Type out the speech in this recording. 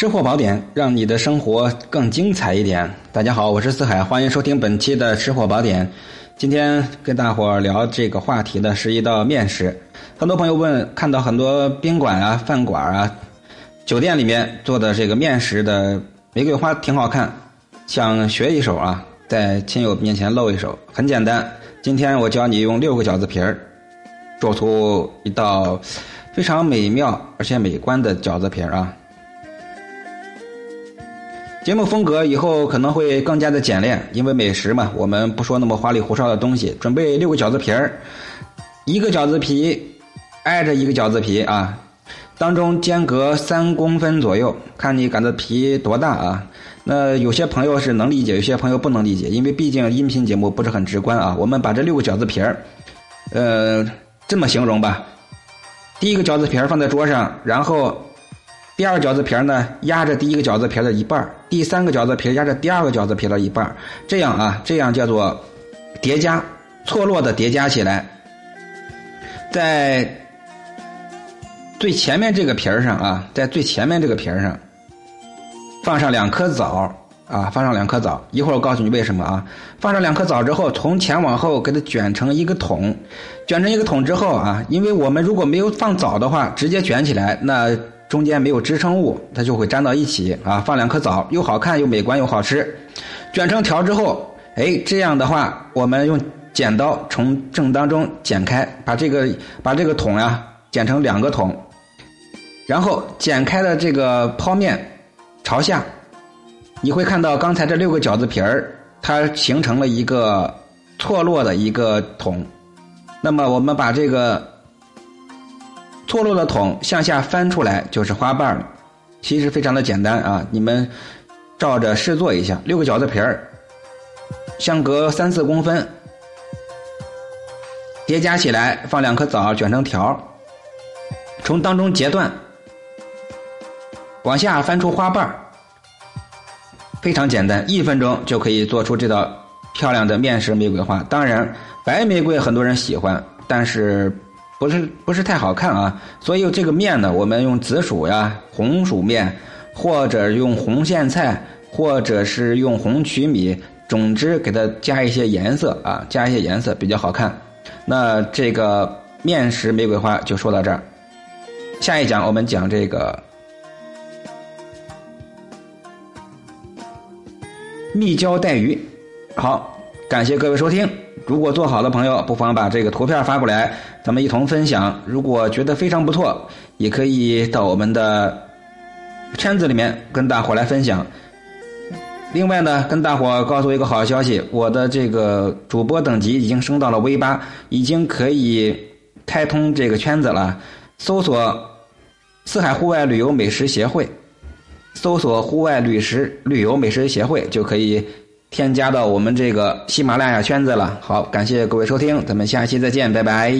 吃货宝典，让你的生活更精彩一点。大家好，我是四海，欢迎收听本期的吃货宝典。今天跟大伙儿聊这个话题的是一道面食。很多朋友问，看到很多宾馆啊、饭馆啊、酒店里面做的这个面食的玫瑰花挺好看，想学一手啊，在亲友面前露一手。很简单，今天我教你用六个饺子皮儿做出一道非常美妙而且美观的饺子皮儿啊。节目风格以后可能会更加的简练，因为美食嘛，我们不说那么花里胡哨的东西。准备六个饺子皮儿，一个饺子皮挨着一个饺子皮啊，当中间隔三公分左右，看你擀的皮多大啊。那有些朋友是能理解，有些朋友不能理解，因为毕竟音频节目不是很直观啊。我们把这六个饺子皮儿，呃，这么形容吧，第一个饺子皮儿放在桌上，然后。第二个饺子皮呢，压着第一个饺子皮的一半第三个饺子皮压着第二个饺子皮的一半这样啊，这样叫做叠加，错落的叠加起来，在最前面这个皮儿上啊，在最前面这个皮儿上放上两颗枣啊，放上两颗枣，一会儿我告诉你为什么啊。放上两颗枣之后，从前往后给它卷成一个桶，卷成一个桶之后啊，因为我们如果没有放枣的话，直接卷起来那。中间没有支撑物，它就会粘到一起啊！放两颗枣，又好看又美观又好吃。卷成条之后，哎，这样的话，我们用剪刀从正当中剪开，把这个把这个桶呀剪成两个桶，然后剪开的这个剖面朝下，你会看到刚才这六个饺子皮儿，它形成了一个错落的一个桶。那么我们把这个。错落的桶向下翻出来就是花瓣了，其实非常的简单啊！你们照着试做一下，六个饺子皮儿相隔三四公分，叠加起来，放两颗枣卷成条，从当中截断，往下翻出花瓣非常简单，一分钟就可以做出这道漂亮的面食玫瑰花。当然，白玫瑰很多人喜欢，但是。不是不是太好看啊，所以这个面呢，我们用紫薯呀、红薯面，或者用红苋菜，或者是用红曲米，总之给它加一些颜色啊，加一些颜色比较好看。那这个面食玫瑰花就说到这儿，下一讲我们讲这个蜜椒带鱼。好，感谢各位收听。如果做好的朋友，不妨把这个图片发过来，咱们一同分享。如果觉得非常不错，也可以到我们的圈子里面跟大伙来分享。另外呢，跟大伙告诉一个好消息，我的这个主播等级已经升到了 V 八，已经可以开通这个圈子了。搜索“四海户外旅游美食协会”，搜索“户外旅食旅游美食协会”就可以。添加到我们这个喜马拉雅圈子了。好，感谢各位收听，咱们下期再见，拜拜。